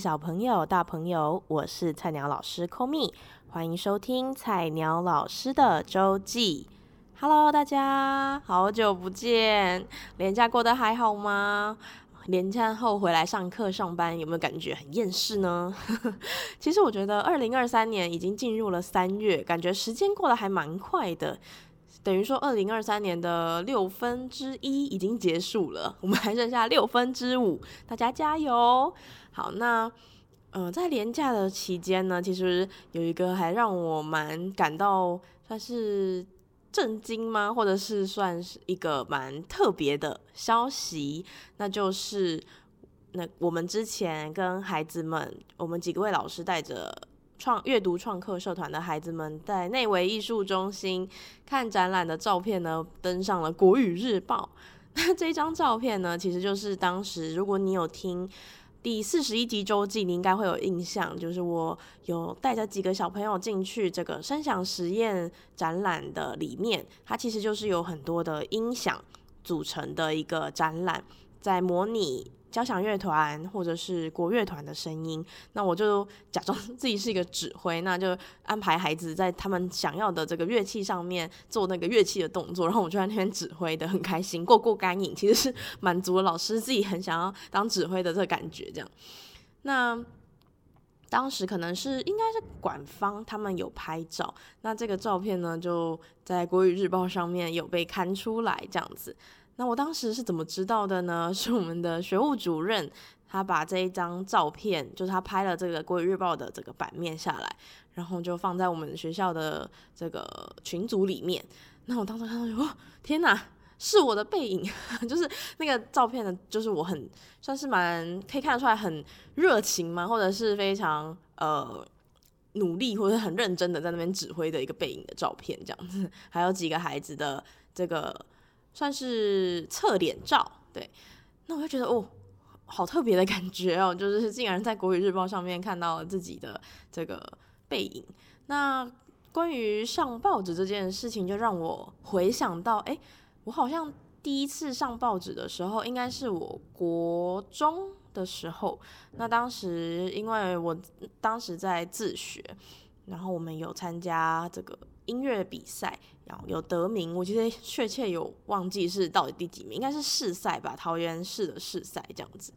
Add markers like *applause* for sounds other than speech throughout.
小朋友、大朋友，我是菜鸟老师 Komi，欢迎收听菜鸟老师的周记。Hello，大家好久不见，连假过得还好吗？连假后回来上课上班，有没有感觉很厌世呢？*laughs* 其实我觉得二零二三年已经进入了三月，感觉时间过得还蛮快的。等于说，二零二三年的六分之一已经结束了，*laughs* 我们还剩下六分之五，大家加油！好，那呃，在连假的期间呢，其实有一个还让我蛮感到算是震惊吗？或者是算是一个蛮特别的消息，那就是那我们之前跟孩子们，我们几个位老师带着。创阅读创客社团的孩子们在内惟艺术中心看展览的照片呢，登上了国语日报。那这张照片呢，其实就是当时如果你有听第四十一集周记，你应该会有印象，就是我有带着几个小朋友进去这个声响实验展览的里面，它其实就是有很多的音响组成的一个展览，在模拟。交响乐团或者是国乐团的声音，那我就假装 *laughs* 自己是一个指挥，那就安排孩子在他们想要的这个乐器上面做那个乐器的动作，然后我就在那边指挥的很开心，过过干瘾，其实是 *laughs* 满足了老师自己很想要当指挥的这个感觉。这样，那当时可能是应该是馆方他们有拍照，那这个照片呢就在国语日报上面有被刊出来，这样子。那我当时是怎么知道的呢？*laughs* 是我们的学务主任，他把这一张照片，就是他拍了这个国语日报的这个版面下来，然后就放在我们学校的这个群组里面。那我当时看到，哇，天哪，是我的背影，*laughs* 就是那个照片呢，就是我很算是蛮可以看得出来很热情嘛，或者是非常呃努力或者很认真的在那边指挥的一个背影的照片，这样子，*laughs* 还有几个孩子的这个。算是侧脸照，对，那我就觉得哦，好特别的感觉哦，就是竟然在国语日报上面看到了自己的这个背影。那关于上报纸这件事情，就让我回想到，哎，我好像第一次上报纸的时候，应该是我国中的时候。那当时因为我当时在自学，然后我们有参加这个。音乐比赛，然后有得名，我其实确切有忘记是到底第几名，应该是市赛吧，桃园市的市赛这样子。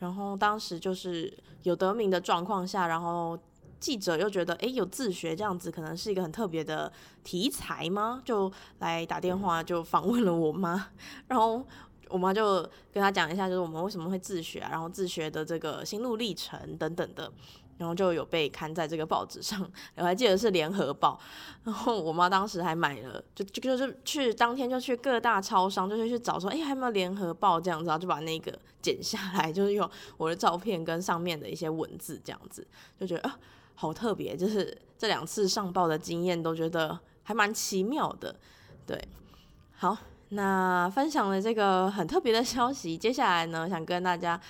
然后当时就是有得名的状况下，然后记者又觉得，诶，有自学这样子，可能是一个很特别的题材吗？就来打电话就访问了我妈，然后我妈就跟她讲一下，就是我们为什么会自学啊，然后自学的这个心路历程等等的。然后就有被刊在这个报纸上，我还记得是联合报。然后我妈当时还买了，就就就是去当天就去各大超商，就是去找说，哎，还有没有联合报这样子，然后就把那个剪下来，*laughs* 就是用我的照片跟上面的一些文字这样子，就觉得啊，好特别。就是这两次上报的经验都觉得还蛮奇妙的。对，好，那分享了这个很特别的消息，接下来呢，想跟大家。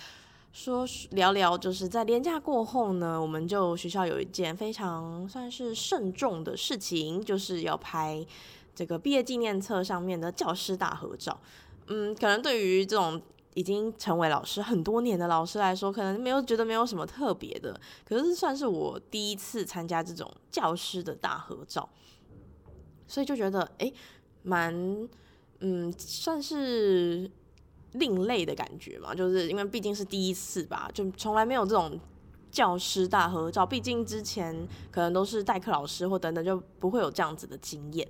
说聊聊，就是在连假过后呢，我们就学校有一件非常算是慎重的事情，就是要拍这个毕业纪念册上面的教师大合照。嗯，可能对于这种已经成为老师很多年的老师来说，可能没有觉得没有什么特别的，可是算是我第一次参加这种教师的大合照，所以就觉得诶，蛮嗯，算是。另类的感觉嘛，就是因为毕竟是第一次吧，就从来没有这种教师大合照。毕竟之前可能都是代课老师或等等，就不会有这样子的经验。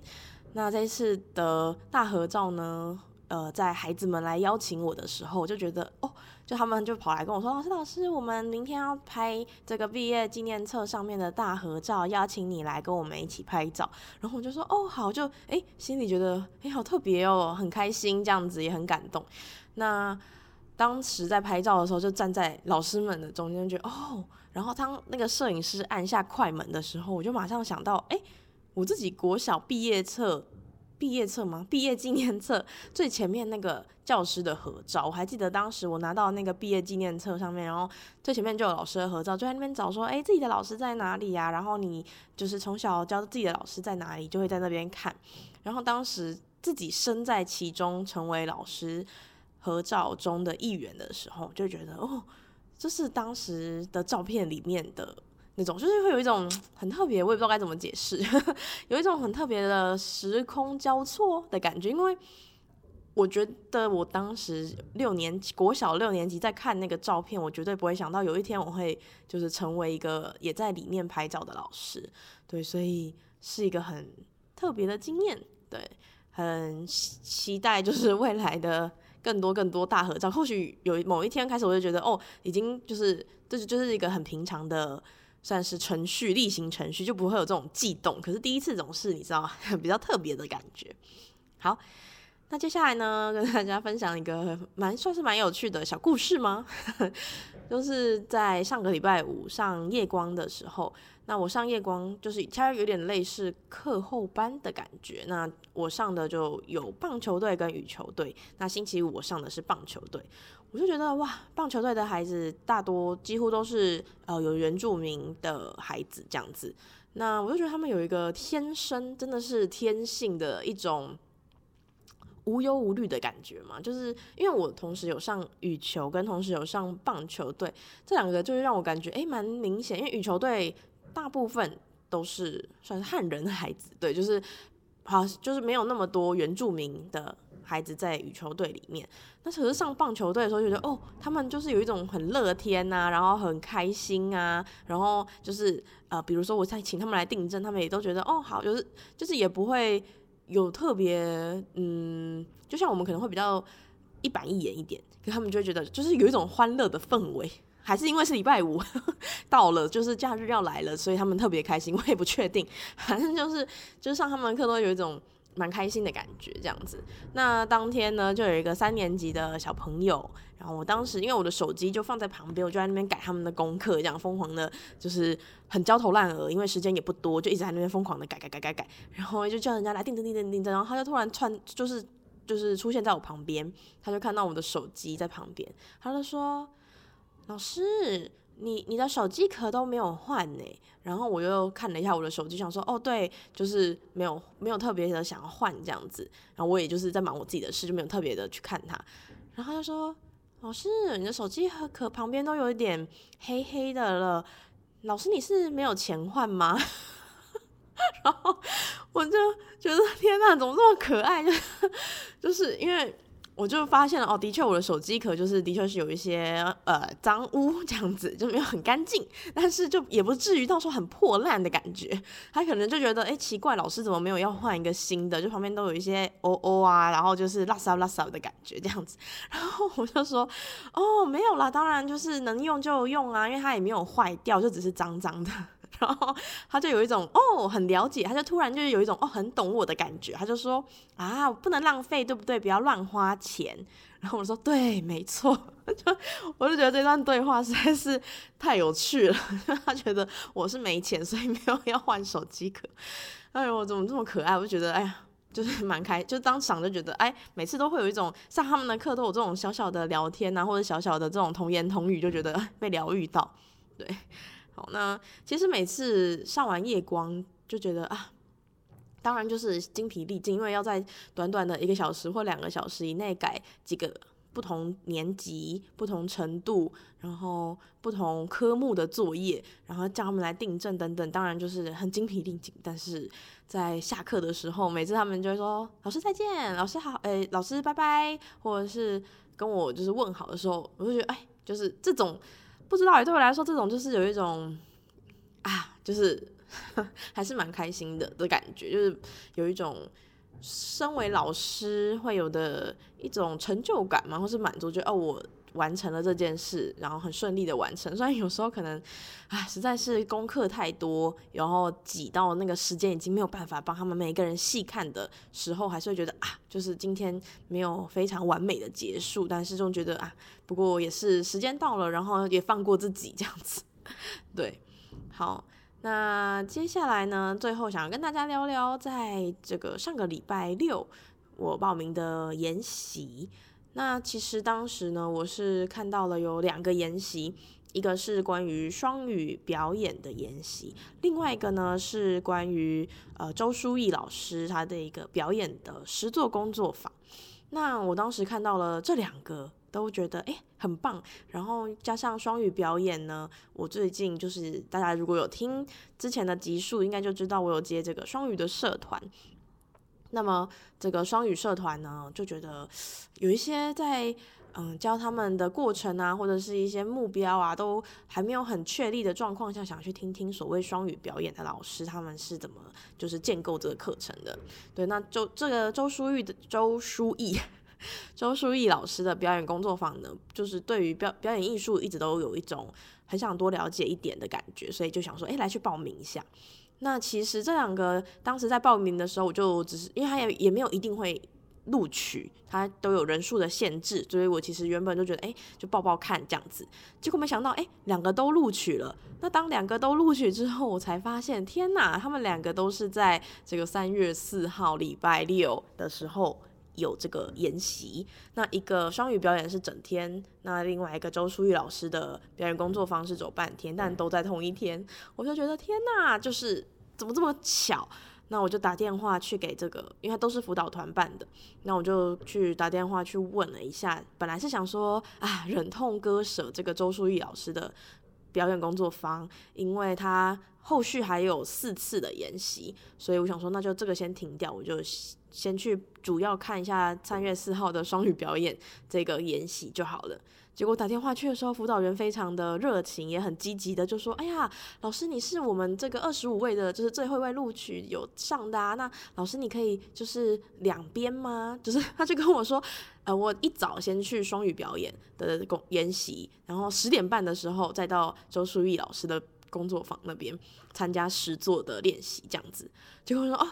那这次的大合照呢，呃，在孩子们来邀请我的时候，我就觉得哦，就他们就跑来跟我说：“老师，老师，我们明天要拍这个毕业纪念册上面的大合照，邀请你来跟我们一起拍照。”然后我就说：“哦，好。”就诶，心里觉得诶，好特别哦，很开心，这样子也很感动。那当时在拍照的时候，就站在老师们的中间，觉得哦，然后当那个摄影师按下快门的时候，我就马上想到，哎，我自己国小毕业册，毕业册吗？毕业纪念册最前面那个教师的合照，我还记得当时我拿到那个毕业纪念册上面，然后最前面就有老师的合照，就在那边找说，哎，自己的老师在哪里呀？然后你就是从小教自己的老师在哪里，就会在那边看，然后当时自己身在其中，成为老师。合照中的一员的时候，就觉得哦，这是当时的照片里面的那种，就是会有一种 *tsk* 很特别，我也不知道该怎么解释，*laughs* 有一种很特别的时空交错的感觉，因为。我觉得我当时六年，国小六年级在看那个照片，我绝对不会想到有一天我会就是成为一个也在里面拍照的老师，对，所以是一个很特别的经验，对，很期待就是未来的更多更多大合照。或许有某一天开始，我就觉得哦，已经就是这就就是一个很平常的算是程序，例行程序，就不会有这种悸动。可是第一次总是你知道 *laughs* 比较特别的感觉。好。那接下来呢，跟大家分享一个蛮算是蛮有趣的小故事吗？就是在上个礼拜五上夜光的时候，那我上夜光就是它有点类似课后班的感觉。那我上的就有棒球队跟羽球队。那星期五我上的是棒球队，我就觉得哇，棒球队的孩子大多几乎都是呃有原住民的孩子这样子。那我就觉得他们有一个天生真的是天性的一种。无忧无虑的感觉嘛，就是因为我同时有上羽球，跟同时有上棒球队，这两个就是让我感觉诶蛮明显，因为羽球队大部分都是算是汉人的孩子，对，就是好就是没有那么多原住民的孩子在羽球队里面。那可是上棒球队的时候，就觉得哦，他们就是有一种很乐天呐、啊，然后很开心啊，然后就是呃，比如说我在请他们来订正，他们也都觉得哦好，就是就是也不会。有特别，嗯，就像我们可能会比较一板一眼一点，可他们就会觉得就是有一种欢乐的氛围，还是因为是礼拜五 *laughs* 到了，就是假日要来了，所以他们特别开心。我也不确定，反正就是就是上他们课都有一种。蛮开心的感觉，这样子。那当天呢，就有一个三年级的小朋友，然后我当时因为我的手机就放在旁边，我就在那边改他们的功课，这样疯狂的，就是很焦头烂额，因为时间也不多，就一直在那边疯狂的改改改改改，然后就叫人家来订正订正订正，然后他就突然窜，就是就是出现在我旁边，他就看到我的手机在旁边，他就说：“老师。”你你的手机壳都没有换呢？然后我又看了一下我的手机，想说哦，对，就是没有没有特别的想要换这样子。然后我也就是在忙我自己的事，就没有特别的去看它。然后他说：“老师，你的手机壳旁边都有一点黑黑的了，老师你是没有钱换吗？” *laughs* 然后我就觉得天哪，怎么这么可爱？就 *laughs* 就是因为。我就发现了哦，的确我的手机壳就是的确是有一些呃脏污这样子，*laughs* 就没有很干净，但是就也不至于到时候很破烂的感觉。*laughs* 他可能就觉得哎、奇怪，老师怎么没有要换一个新的？就旁边都有一些哦哦啊，然后就是拉撒拉撒的感觉这样子。*laughs* 然后我就说哦没有啦，当然就是能用就用啊，因为它也没有坏掉，就只是脏脏的。然后他就有一种哦，很了解，他就突然就是有一种哦，很懂我的感觉。他就说啊，不能浪费，对不对？不要乱花钱。然后我说对，没错。*laughs* 就我就觉得这段对话实在是太有趣了。*laughs* 他觉得我是没钱，所以没有要换手机壳。*laughs* 哎呦，我怎么这么可爱？我就觉得哎呀，就是蛮开，就当场就觉得哎，每次都会有一种上他们的课都有这种小小的聊天啊，或者小小的这种童言童语，就觉得被疗愈到。对。好，那其实每次上完夜光就觉得啊，当然就是精疲力尽，因为要在短短的一个小时或两个小时以内改几个不同年级、不同程度，然后不同科目的作业，然后叫他们来订正等等，当然就是很精疲力尽。但是在下课的时候，每次他们就会说：“老师再见，老师好，哎，老师拜拜。”或者是跟我就是问好的时候，我就觉得哎，就是这种。不知道也，对我来说，这种就是有一种啊，就是 *laughs* 还是蛮开心的的感觉，就是有一种身为老师会有的一种成就感嘛，或是满足，就哦我。完成了这件事，然后很顺利的完成。虽然有时候可能，啊，实在是功课太多，然后挤到那个时间已经没有办法帮他们每一个人细看的时候，还是会觉得啊，就是今天没有非常完美的结束。但是就觉得啊，不过也是时间到了，然后也放过自己这样子。*laughs* 对，好，那接下来呢，最后想要跟大家聊聊，在这个上个礼拜六我报名的研习。那其实当时呢，我是看到了有两个研习，一个是关于双语表演的研习，另外一个呢是关于呃周书义老师他的一个表演的实作工作坊。那我当时看到了这两个都觉得诶很棒。然后加上双语表演呢，我最近就是大家如果有听之前的集数，应该就知道我有接这个双语的社团。那么这个双语社团呢，就觉得有一些在嗯教他们的过程啊，或者是一些目标啊，都还没有很确立的状况下，想去听听所谓双语表演的老师他们是怎么就是建构这个课程的。对，那周这个周书玉的周书毅 *laughs* 周书毅老师的表演工作坊呢，就是对于表表演艺术一直都有一种很想多了解一点的感觉，所以就想说，哎，来去报名一下。那其实这两个当时在报名的时候，我就只是因为他也也没有一定会录取，他都有人数的限制，所以我其实原本就觉得，哎，就报报看这样子。结果没想到，哎，两个都录取了。那当两个都录取之后，我才发现，天哪，他们两个都是在这个三月四号礼拜六的时候有这个研习。那一个双语表演是整天，那另外一个周淑玉老师的表演工作方是走半天，但都在同一天，我就觉得天哪，就是。怎么这么巧？那我就打电话去给这个，因为他都是辅导团办的。那我就去打电话去问了一下，本来是想说啊，忍痛割舍这个周淑玉老师的表演工作方，因为他后续还有四次的研习，所以我想说，那就这个先停掉，我就先去主要看一下三月四号的双语表演这个演习就好了。结果打电话去的时候，辅导员非常的热情，也很积极的就说：“哎呀，老师，你是我们这个二十五位的，就是最后一位录取有上的。那老师，你可以就是两边吗？就是 *laughs* 他就跟我说，呃，我一早先去双语表演的工演习，然后十点半的时候再到周书玉老师的工作坊那边参加实作的练习，这样子。结果说哦。”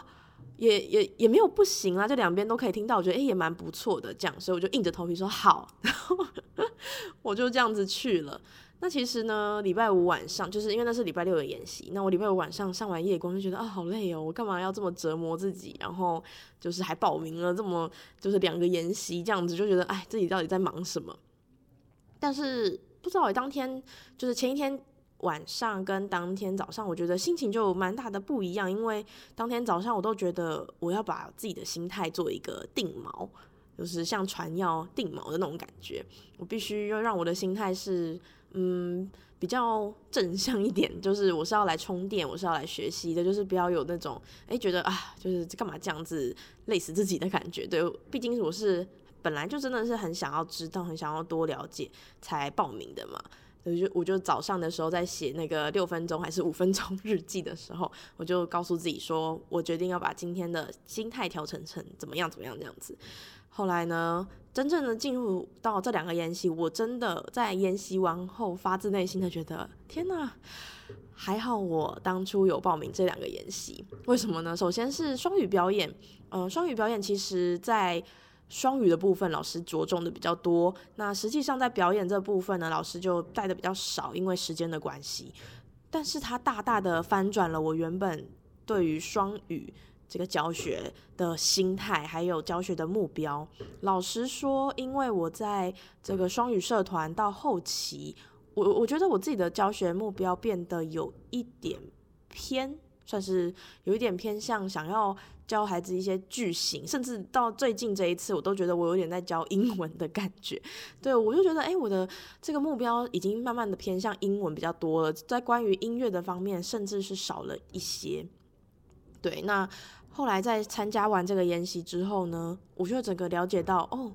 也也也没有不行啊，这两边都可以听到，我觉得诶、也蛮不错的，这样，所以我就硬着头皮说好，*laughs* 然后我就这样子去了。那其实呢，礼拜五晚上就是因为那是礼拜六的演习，那我礼拜五晚上上完夜光就觉得啊好累哦，我干嘛要这么折磨自己？然后就是还报名了这么就是两个演习这样子，就觉得哎自己到底在忙什么？但是不知道当天就是前一天。晚上跟当天早上，我觉得心情就蛮大的不一样，因为当天早上我都觉得我要把自己的心态做一个定锚，就是像船要定锚的那种感觉，我必须要让我的心态是嗯比较正向一点，就是我是要来充电，我是要来学习的，就是不要有那种诶觉得啊就是干嘛这样子累死自己的感觉，对，毕竟我是本来就真的是很想要知道，很想要多了解才报名的嘛。我就我就早上的时候在写那个六分钟还是五分钟日记的时候，我就告诉自己说，我决定要把今天的心态调成成怎么样怎么样这样子。后来呢，真正的进入到这两个研习，我真的在研习完后发自内心的觉得，天哪，还好我当初有报名这两个研习。为什么呢？首先是双语表演，嗯、呃，双语表演其实在。双语的部分，老师着重的比较多。那实际上在表演这部分呢，老师就带的比较少，因为时间的关系。但是它大大的翻转了我原本对于双语这个教学的心态，还有教学的目标。老实说，因为我在这个双语社团到后期，我我觉得我自己的教学目标变得有一点偏。算是有一点偏向想要教孩子一些句型，甚至到最近这一次，我都觉得我有点在教英文的感觉。对，我就觉得，哎，我的这个目标已经慢慢的偏向英文比较多了，在关于音乐的方面，甚至是少了一些。对，那后来在参加完这个研习之后呢，我就整个了解到，哦，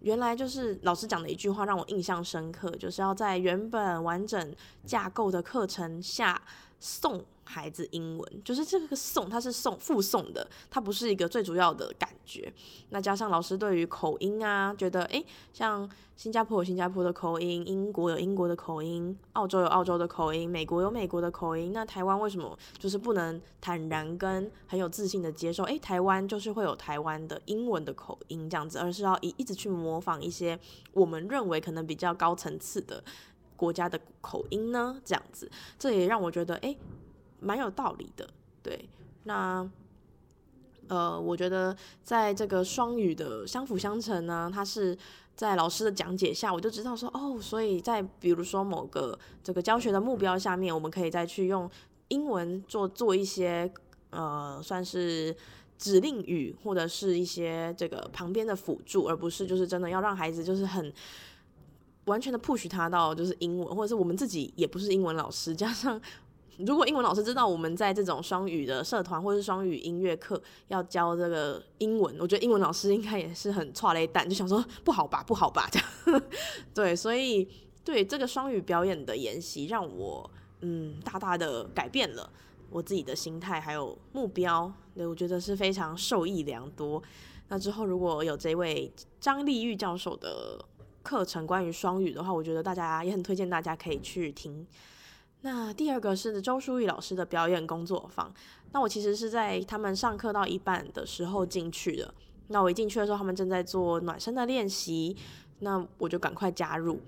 原来就是老师讲的一句话让我印象深刻，就是要在原本完整架构的课程下送。孩子英文就是这个送，它是送附送的，它不是一个最主要的感觉。那加上老师对于口音啊，觉得诶，像新加坡有新加坡的口音，英国有英国的口音，澳洲有澳洲的口音，美国有美国的口音。那台湾为什么就是不能坦然跟很有自信的接受？诶，台湾就是会有台湾的英文的口音这样子，而是要一一直去模仿一些我们认为可能比较高层次的国家的口音呢？这样子，这也让我觉得诶。蛮有道理的，对。那呃，我觉得在这个双语的相辅相成呢，它是在老师的讲解下，我就知道说哦，所以在比如说某个这个教学的目标下面，我们可以再去用英文做做一些呃，算是指令语或者是一些这个旁边的辅助，而不是就是真的要让孩子就是很完全的 push 他到就是英文，或者是我们自己也不是英文老师，加上如果英文老师知道我们在这种双语的社团或是双语音乐课要教这个英文，我觉得英文老师应该也是很剉咧等，就想说不好吧，不好吧这样。对，所以对这个双语表演的研习，让我嗯大大的改变了我自己的心态还有目标，对，我觉得是非常受益良多。那之后如果有这位张丽玉教授的。课程关于双语的话，我觉得大家也很推荐大家可以去听。那第二个是周淑玉老师的表演工作坊。那我其实是在他们上课到一半的时候进去的。那我一进去的时候，他们正在做暖身的练习，那我就赶快加入。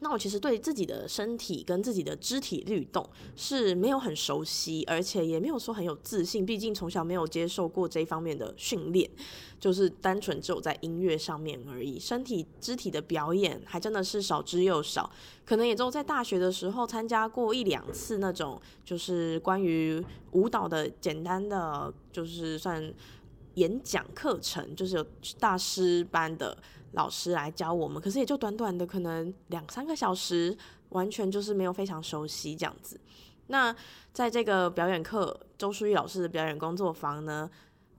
那我其实对自己的身体跟自己的肢体律动是没有很熟悉，而且也没有说很有自信。毕竟从小没有接受过这方面的训练，就是单纯只有在音乐上面而已。身体肢体的表演还真的是少之又少，可能也只有在大学的时候参加过一两次那种，就是关于舞蹈的简单的，就是算演讲课程，就是有大师班的。老师来教我们，可是也就短短的可能两三个小时，完全就是没有非常熟悉这样子。那在这个表演课，周书玉老师的表演工作坊呢，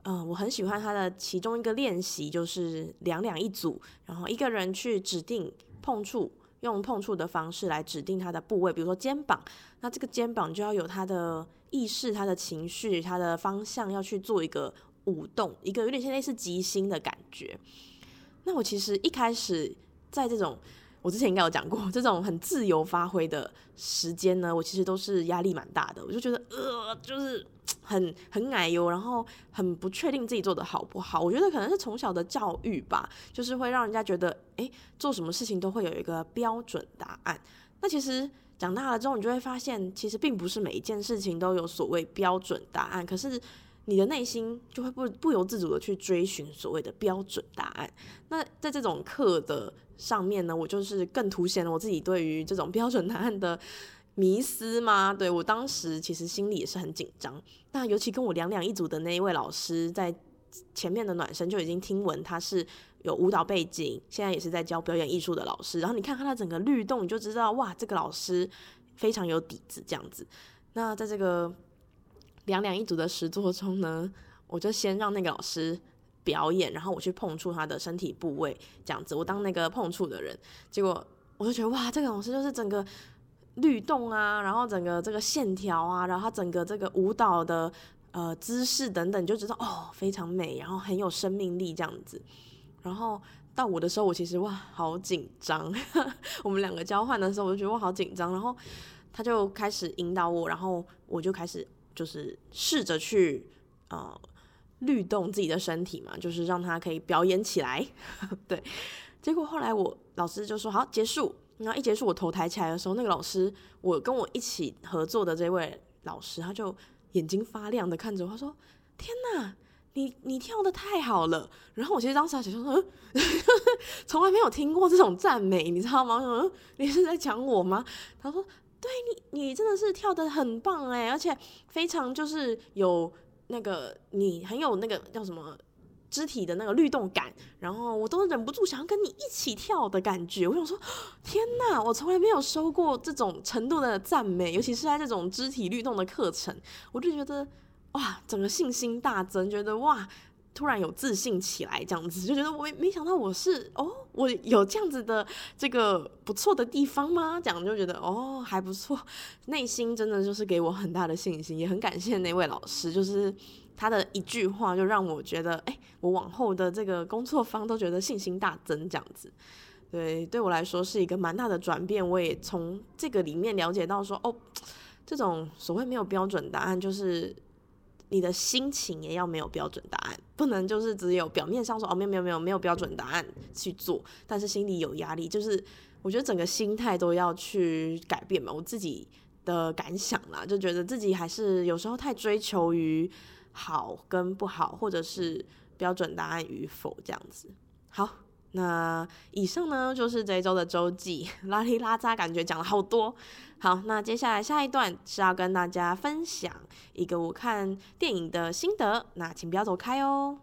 嗯、我很喜欢他的其中一个练习，就是两两一组，然后一个人去指定碰触，用碰触的方式来指定他的部位，比如说肩膀，那这个肩膀就要有他的意识、他的情绪、他的方向，要去做一个舞动，一个有点像类似即兴的感觉。那我其实一开始在这种，我之前应该有讲过，这种很自由发挥的时间呢，我其实都是压力蛮大的。我就觉得，呃，就是 *tsk* 很很奶油，然后很不确定自己做的好不好。我觉得可能是从小的教育吧，就是会让人家觉得，诶，做什么事情都会有一个标准答案。那其实长大了之后，你就会发现，其实并不是每一件事情都有所谓标准答案。可是。你的内心就会不不由自主的去追寻所谓的标准答案。那在这种课的上面呢，我就是更凸显了我自己对于这种标准答案的迷思嘛。对，我当时其实心里也是很紧张。那尤其跟我两两一组的那一位老师，在前面的暖身就已经听闻他是有舞蹈背景，现在也是在教表演艺术的老师。然后你看看他整个律动，你就知道哇，这个老师非常有底子这样子。那在这个。两两一组的实作中呢，我就先让那个老师表演，然后我去碰触他的身体部位，这样子，我当那个碰触的人。结果我就觉得哇，这个老师就是整个律动啊，然后整个这个线条啊，然后他整个这个舞蹈的呃姿势等等，你就知道哦，非常美，然后很有生命力这样子。然后到我的时候，我其实哇，好紧张。*laughs* 我们两个交换的时候，我就觉得我好紧张。然后他就开始引导我，然后我就开始。就是试着去呃律动自己的身体嘛，就是让他可以表演起来。*laughs* 对，结果后来我老师就说好结束，然后一结束我头抬起来的时候，那个老师我跟我一起合作的这位老师，他就眼睛发亮的看着我，他说：“天哪，你你跳得太好了！”然后我其实当时还想说，*laughs* 从来没有听过这种赞美，你知道吗？*laughs* 你是在讲我吗？他说。对你，你真的是跳得很棒哎，而且非常就是有那个你很有那个叫什么肢体的那个律动感，然后我都忍不住想要跟你一起跳的感觉。我想说，*gasps* 天哪，我从来没有收过这种程度的赞美，尤其是在这种肢体律动的课程，我就觉得哇，整个信心大增，觉得哇。突然有自信起来，这样子就觉得我没没想到我是哦，我有这样子的这个不错的地方吗？这样就觉得哦还不错，内心真的就是给我很大的信心，也很感谢那位老师，就是他的一句话就让我觉得哎，我往后的这个工作方都觉得信心大增，这样子，对，对我来说是一个蛮大的转变。我也从这个里面了解到说哦，这种所谓没有标准答案就是。你的心情也要没有标准答案，不能就是只有表面上说哦，没有没有没有没有标准答案去做，但是心里有压力，就是我觉得整个心态都要去改变嘛。我自己的感想啦，就觉得自己还是有时候太追求于好跟不好，或者是标准答案与否这样子。好。那以上呢，就是这一周的周记，拉里拉扎，感觉讲了好多。好，那接下来下一段是要跟大家分享一个我看电影的心得，那请不要走开哦。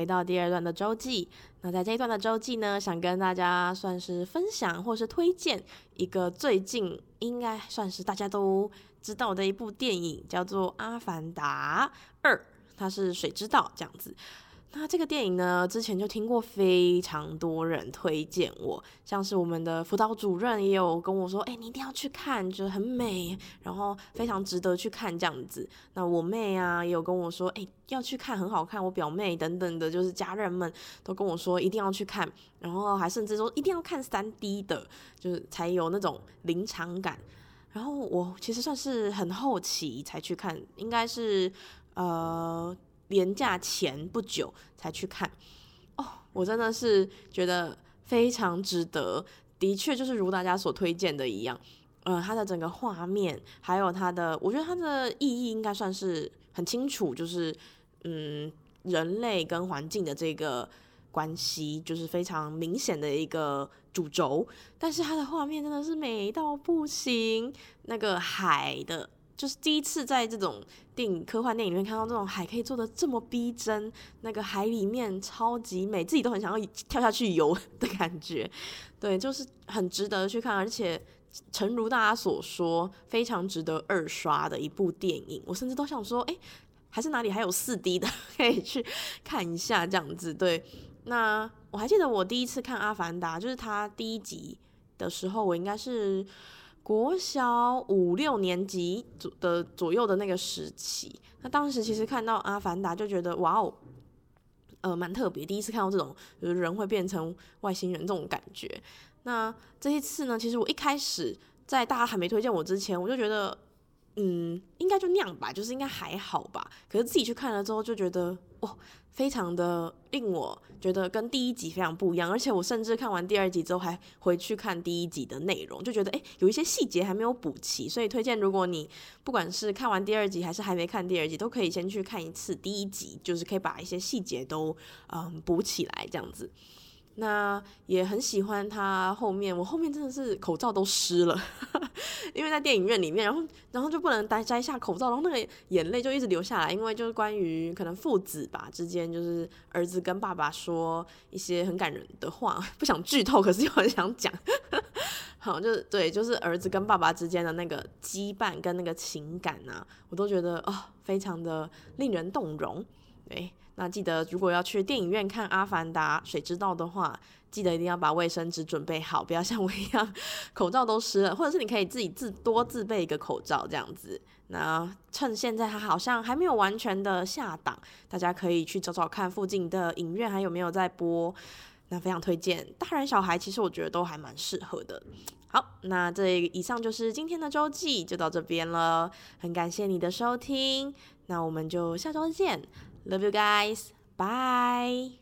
回到第二段的周记。那在这一段的周记呢，想跟大家算是分享或是推荐一个最近应该算是大家都知道的一部电影，叫做《阿凡达二》，它是水之道这样子。那这个电影呢，之前就听过非常多人推荐我，像是我们的辅导主任也有跟我说，哎、你一定要去看，觉得很美，然后非常值得去看这样子。那我妹啊也有跟我说，哎、要去看，很好看。我表妹等等的，就是家人们都跟我说一定要去看，然后还甚至说一定要看 3D 的，就是才有那种临场感。然后我其实算是很后期才去看，应该是呃。连假前不久才去看，哦，我真的是觉得非常值得，的确就是如大家所推荐的一样，呃，它的整个画面，还有它的，我觉得它的意义应该算是很清楚，就是嗯，人类跟环境的这个关系，就是非常明显的一个主轴，但是它的画面真的是美到不行，那个海的。就是第一次在这种电影、科幻电影里面看到这种海可以做得这么逼真，那个海里面超级美，自己都很想要跳下去游 *laughs* 的感觉。对，就是很值得去看，而且诚如大家所说，非常值得二刷的一部电影。我甚至都想说，哎，还是哪里还有四 D 的 *laughs* 可以去看一下这样子。对，那我还记得我第一次看《阿凡达》，就是它第一集的时候，我应该是。国小五六年级左的左右的那个时期，那当时其实看到《阿凡达》就觉得哇哦，呃，蛮特别，第一次看到这种就是人会变成外星人这种感觉。那这一次呢，其实我一开始在大家还没推荐我之前，我就觉得，嗯，应该就那样吧，就是应该还好吧。可是自己去看了之后，就觉得哇。非常的令我觉得跟第一集非常不一样，而且我甚至看完第二集之后还回去看第一集的内容，就觉得诶，有一些细节还没有补齐，所以推荐如果你不管是看完第二集还是还没看第二集，都可以先去看一次第一集，就是可以把一些细节都嗯补起来这样子。那也很喜欢他后面，我后面真的是口罩都湿了，*laughs* 因为在电影院里面，然后然后就不能摘摘下口罩，然后那个眼泪就一直流下来，因为就是关于可能父子吧之间，就是儿子跟爸爸说一些很感人的话，*laughs* 不想剧透，可是又很想讲，*laughs* 好，就是对，就是儿子跟爸爸之间的那个羁绊跟那个情感啊，我都觉得哦，非常的令人动容，对。那记得，如果要去电影院看《阿凡达：水之道》的话，记得一定要把卫生纸准备好，不要像我一样口罩都湿了，或者是你可以自己自多自备一个口罩这样子。那趁现在它好像还没有完全的下档，大家可以去找找看附近的影院还有没有在播。那非常推荐，大人小孩其实我觉得都还蛮适合的。好，那这以上就是今天的周记，就到这边了。很感谢你的收听，那我们就下周见。Love you guys. Bye.